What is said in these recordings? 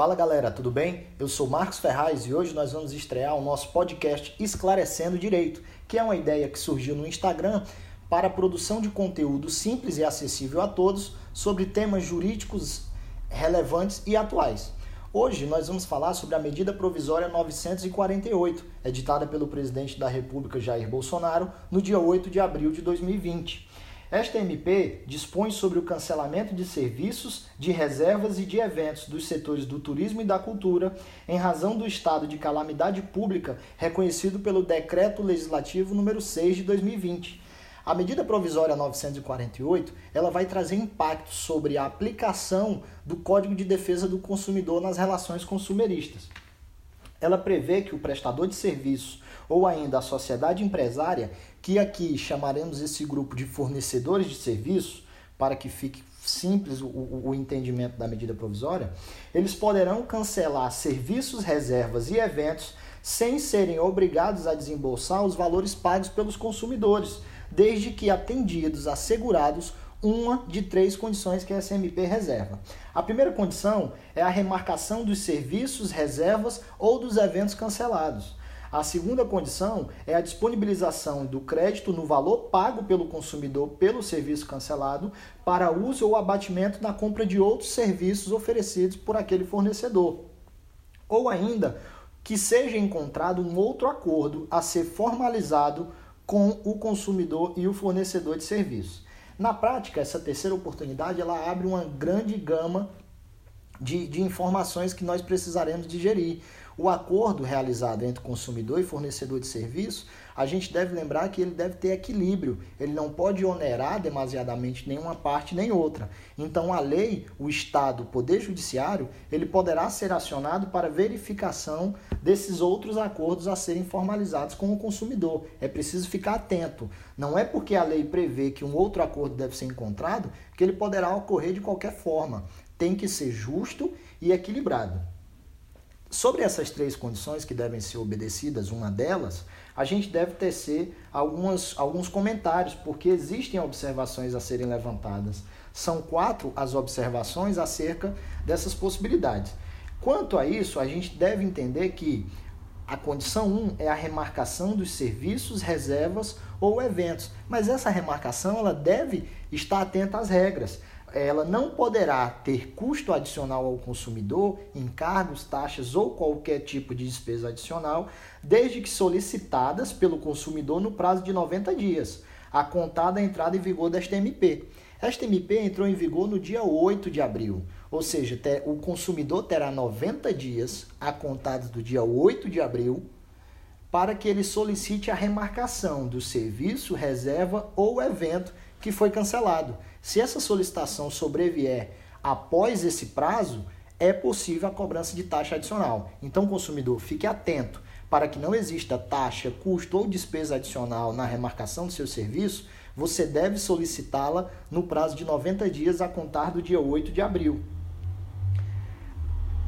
Fala galera, tudo bem? Eu sou Marcos Ferraz e hoje nós vamos estrear o nosso podcast Esclarecendo Direito, que é uma ideia que surgiu no Instagram para a produção de conteúdo simples e acessível a todos sobre temas jurídicos relevantes e atuais. Hoje nós vamos falar sobre a medida provisória 948, editada pelo presidente da República Jair Bolsonaro no dia 8 de abril de 2020. Esta MP dispõe sobre o cancelamento de serviços, de reservas e de eventos dos setores do turismo e da cultura, em razão do estado de calamidade pública reconhecido pelo Decreto Legislativo número 6 de 2020. A medida provisória 948, ela vai trazer impacto sobre a aplicação do Código de Defesa do Consumidor nas relações consumeristas. Ela prevê que o prestador de serviços ou ainda a sociedade empresária, que aqui chamaremos esse grupo de fornecedores de serviços, para que fique simples o, o, o, entendimento da medida provisória, eles poderão cancelar serviços, reservas e eventos sem serem obrigados a desembolsar os valores pagos pelos consumidores, desde que atendidos, assegurados uma de três condições que a SMP reserva. A primeira condição é a remarcação dos serviços, reservas ou dos eventos cancelados. A segunda condição é a disponibilização do crédito no valor pago pelo consumidor pelo serviço cancelado para uso ou abatimento na compra de outros serviços oferecidos por aquele fornecedor. Ou ainda, que seja encontrado um outro acordo a ser formalizado com o consumidor e o fornecedor de serviço. Na prática, essa terceira oportunidade ela abre uma grande gama de, de informações que nós precisaremos digerir. O acordo realizado entre consumidor e fornecedor de serviço, a gente deve lembrar que ele deve ter equilíbrio, ele não pode onerar demasiadamente nenhuma parte nem outra. Então, a lei, o Estado, o Poder Judiciário, ele poderá ser acionado para verificação desses outros acordos a serem formalizados com o consumidor. É preciso ficar atento. Não é porque a lei prevê que um outro acordo deve ser encontrado que ele poderá ocorrer de qualquer forma tem que ser justo e equilibrado. Sobre essas três condições que devem ser obedecidas, uma delas, a gente deve tecer algumas, alguns comentários, porque existem observações a serem levantadas. São quatro as observações acerca dessas possibilidades. Quanto a isso, a gente deve entender que a condição 1 um é a remarcação dos serviços, reservas ou eventos, mas essa remarcação ela deve estar atenta às regras ela não poderá ter custo adicional ao consumidor, encargos, taxas ou qualquer tipo de despesa adicional, desde que solicitadas pelo consumidor no prazo de 90 dias, a contar da entrada em vigor desta MP. Esta MP entrou em vigor no dia 8 de abril, ou seja, o consumidor terá 90 dias, a contar do dia 8 de abril, para que ele solicite a remarcação do serviço, reserva ou evento que foi cancelado. Se essa solicitação sobrevier após esse prazo, é possível a cobrança de taxa adicional. Então, consumidor, fique atento para que não exista taxa, custo ou despesa adicional na remarcação do seu serviço, você deve solicitá-la no prazo de 90 dias a contar do dia 8 de abril.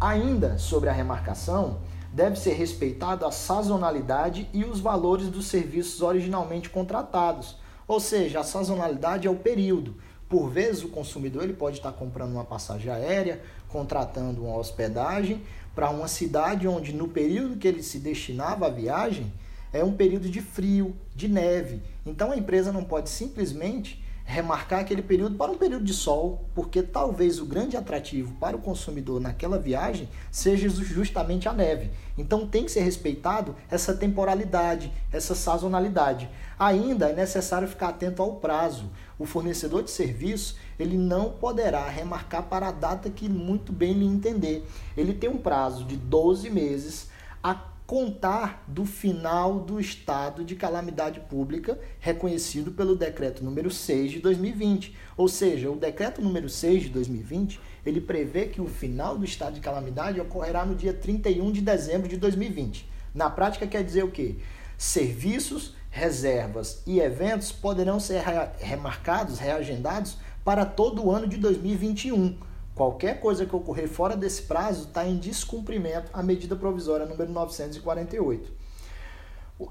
Ainda sobre a remarcação, deve ser respeitada a sazonalidade e os valores dos serviços originalmente contratados. Ou seja, a sazonalidade é o período. Por vezes o consumidor ele pode estar comprando uma passagem aérea, contratando uma hospedagem para uma cidade onde no período que ele se destinava à viagem é um período de frio, de neve. Então a empresa não pode simplesmente remarcar aquele período para um período de sol, porque talvez o grande atrativo para o consumidor naquela viagem seja justamente a neve. Então tem que ser respeitado essa temporalidade, essa sazonalidade. Ainda é necessário ficar atento ao prazo. O fornecedor de serviço, ele não poderá remarcar para a data que muito bem lhe entender. Ele tem um prazo de 12 meses a contar do final do estado de calamidade pública reconhecido pelo decreto número 6 de 2020. Ou seja, o decreto número 6 de 2020, ele prevê que o final do estado de calamidade ocorrerá no dia 31 de dezembro de 2020. Na prática quer dizer o quê? Serviços, reservas e eventos poderão ser remarcados, reagendados para todo o ano de 2021 Qualquer coisa que ocorrer fora desse prazo está em descumprimento a medida provisória número 948.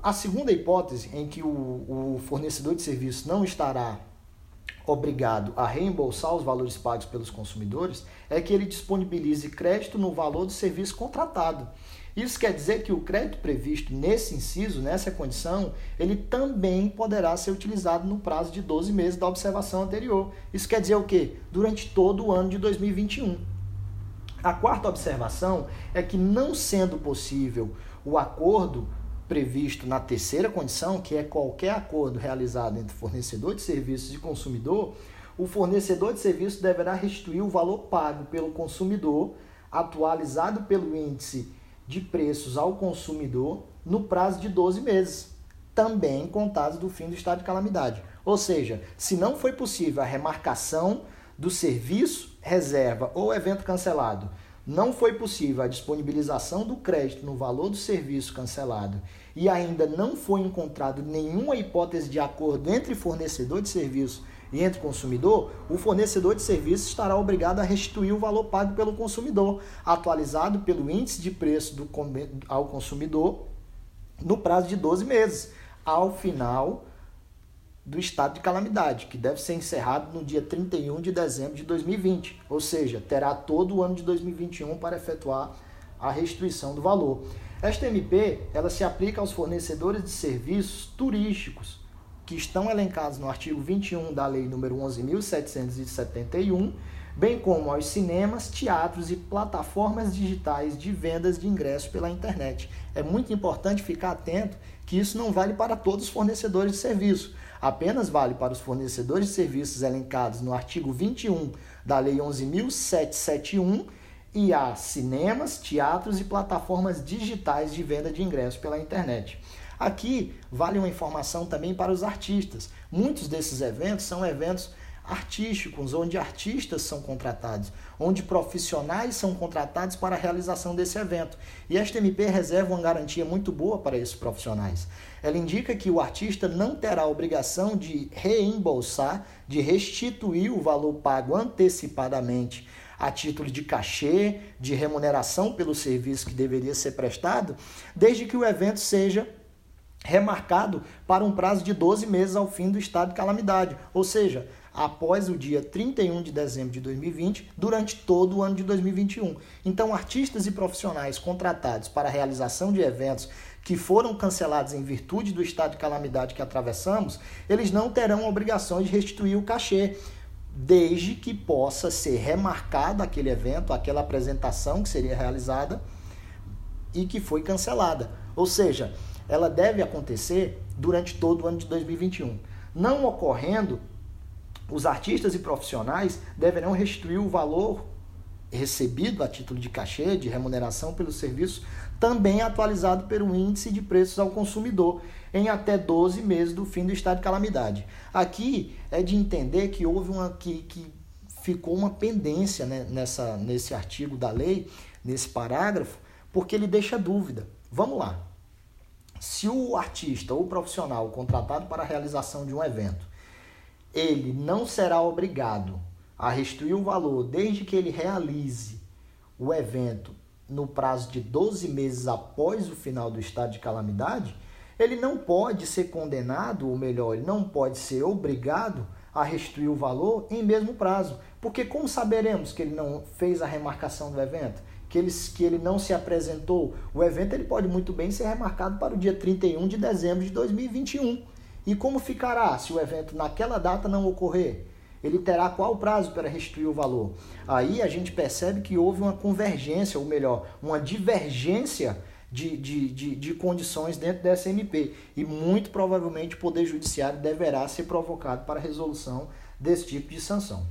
A segunda hipótese, em que o, o fornecedor de serviço não estará obrigado a reembolsar os valores pagos pelos consumidores é que ele disponibilize crédito no valor do serviço contratado. Isso quer dizer que o crédito previsto nesse inciso, nessa condição, ele também poderá ser utilizado no prazo de 12 meses da observação anterior. Isso quer dizer o quê? Durante todo o ano de 2021. A quarta observação é que, não sendo possível o acordo previsto na terceira condição, que é qualquer acordo realizado entre fornecedor de serviços e consumidor, o fornecedor de serviço deverá restituir o valor pago pelo consumidor, atualizado pelo índice de preços ao consumidor, no prazo de 12 meses, também contados do fim do estado de calamidade. Ou seja, se não foi possível a remarcação do serviço, reserva ou evento cancelado não foi possível a disponibilização do crédito no valor do serviço cancelado e ainda não foi encontrado nenhuma hipótese de acordo entre fornecedor de serviço e entre consumidor, o fornecedor de serviço estará obrigado a restituir o valor pago pelo consumidor, atualizado pelo índice de preço do, ao consumidor no prazo de 12 meses, ao final do estado de calamidade, que deve ser encerrado no dia 31 de dezembro de 2020, ou seja, terá todo o ano de 2021 para efetuar a restituição do valor. Esta MP ela se aplica aos fornecedores de serviços turísticos que estão elencados no artigo 21 da Lei nº 11.771, bem como aos cinemas, teatros e plataformas digitais de vendas de ingressos pela internet. É muito importante ficar atento que isso não vale para todos os fornecedores de serviço apenas vale para os fornecedores de serviços elencados no artigo 21 da Lei 11.771 e a cinemas, teatros e plataformas digitais de venda de ingressos pela internet. Aqui vale uma informação também para os artistas. Muitos desses eventos são eventos artísticos, onde artistas são contratados, onde profissionais são contratados para a realização desse evento. E esta MP reserva uma garantia muito boa para esses profissionais. Ela indica que o artista não terá a obrigação de reembolsar, de restituir o valor pago antecipadamente a título de cachê, de remuneração pelo serviço que deveria ser prestado, desde que o evento seja remarcado para um prazo de 12 meses ao fim do estado de calamidade, ou seja, após o dia 31 de dezembro de 2020, durante todo o ano de 2021. Então, artistas e profissionais contratados para a realização de eventos que foram cancelados em virtude do estado de calamidade que atravessamos, eles não terão obrigações de restituir o cachê, desde que possa ser remarcado aquele evento, aquela apresentação que seria realizada e que foi cancelada. Ou seja, ela deve acontecer durante todo o ano de 2021. Não ocorrendo os artistas e profissionais deverão restituir o valor recebido a título de cachê, de remuneração pelo serviço, também atualizado pelo índice de preços ao consumidor, em até 12 meses do fim do estado de calamidade. Aqui é de entender que houve uma que, que ficou uma pendência né, nessa, nesse artigo da lei, nesse parágrafo, porque ele deixa dúvida. Vamos lá. Se o artista ou profissional contratado para a realização de um evento ele não será obrigado a restituir o valor desde que ele realize o evento no prazo de 12 meses após o final do estado de calamidade, ele não pode ser condenado, ou melhor, ele não pode ser obrigado a restituir o valor em mesmo prazo. Porque como saberemos que ele não fez a remarcação do evento? Que ele, que ele não se apresentou? O evento ele pode muito bem ser remarcado para o dia 31 de dezembro de 2021. E como ficará se o evento naquela data não ocorrer? Ele terá qual prazo para restituir o valor? Aí a gente percebe que houve uma convergência, ou melhor, uma divergência de, de, de, de, condições dentro dessa MP. E muito provavelmente o Poder Judiciário deverá ser provocado para a resolução desse tipo de sanção,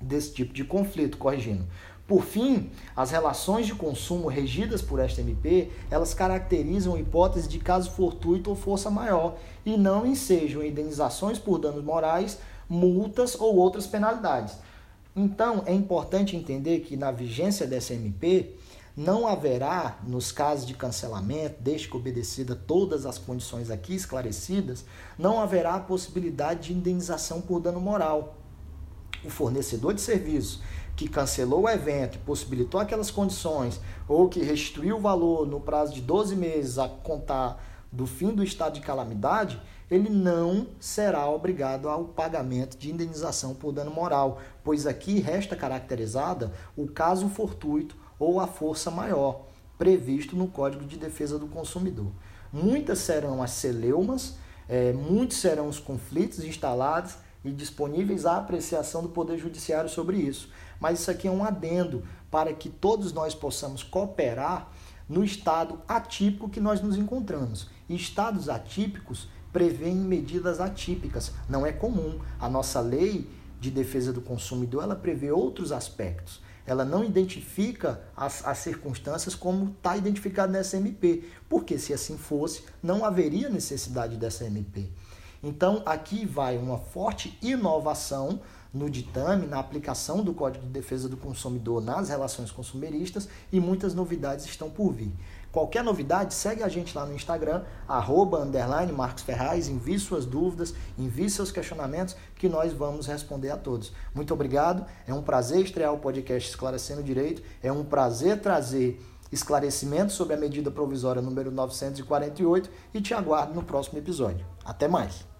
desse tipo de conflito, corrigindo. Por fim, as relações de consumo regidas por esta MP, elas caracterizam hipótese de caso fortuito ou força maior e não ensejam indenizações por danos morais, multas ou outras penalidades. Então, é importante entender que na vigência dessa MP, não haverá, nos casos de cancelamento, desde que obedecida todas as condições aqui esclarecidas, não haverá a possibilidade de indenização por dano moral. O fornecedor de serviço que cancelou o evento e possibilitou aquelas condições, ou que restituiu o valor no prazo de 12 meses a contar do fim do estado de calamidade, ele não será obrigado ao pagamento de indenização por dano moral, pois aqui resta caracterizada o caso fortuito ou a força maior, previsto no Código de Defesa do Consumidor. Muitas serão as celeumas, é, muitos serão os conflitos instalados e disponíveis à apreciação do Poder Judiciário sobre isso. Mas isso aqui é um adendo para que todos nós possamos cooperar no estado atípico que nós nos encontramos. E estados atípicos prevêem medidas atípicas. Não é comum. A nossa lei de defesa do consumidor ela prevê outros aspectos. Ela não identifica as, as circunstâncias como está identificado nessa MP, porque se assim fosse, não haveria necessidade dessa MP. Então, aqui vai uma forte inovação no ditame, na aplicação do Código de Defesa do Consumidor nas relações consumeristas e muitas novidades estão por vir. Qualquer novidade, segue a gente lá no Instagram, arroba, underline, Marcos Ferraz, envie suas dúvidas, envie seus questionamentos, que nós vamos responder a todos. Muito obrigado, é um prazer estrear o podcast Esclarecendo Direito, é um prazer trazer esclarecimentos sobre a medida provisória número 948 e te aguardo no próximo episódio. Até mais!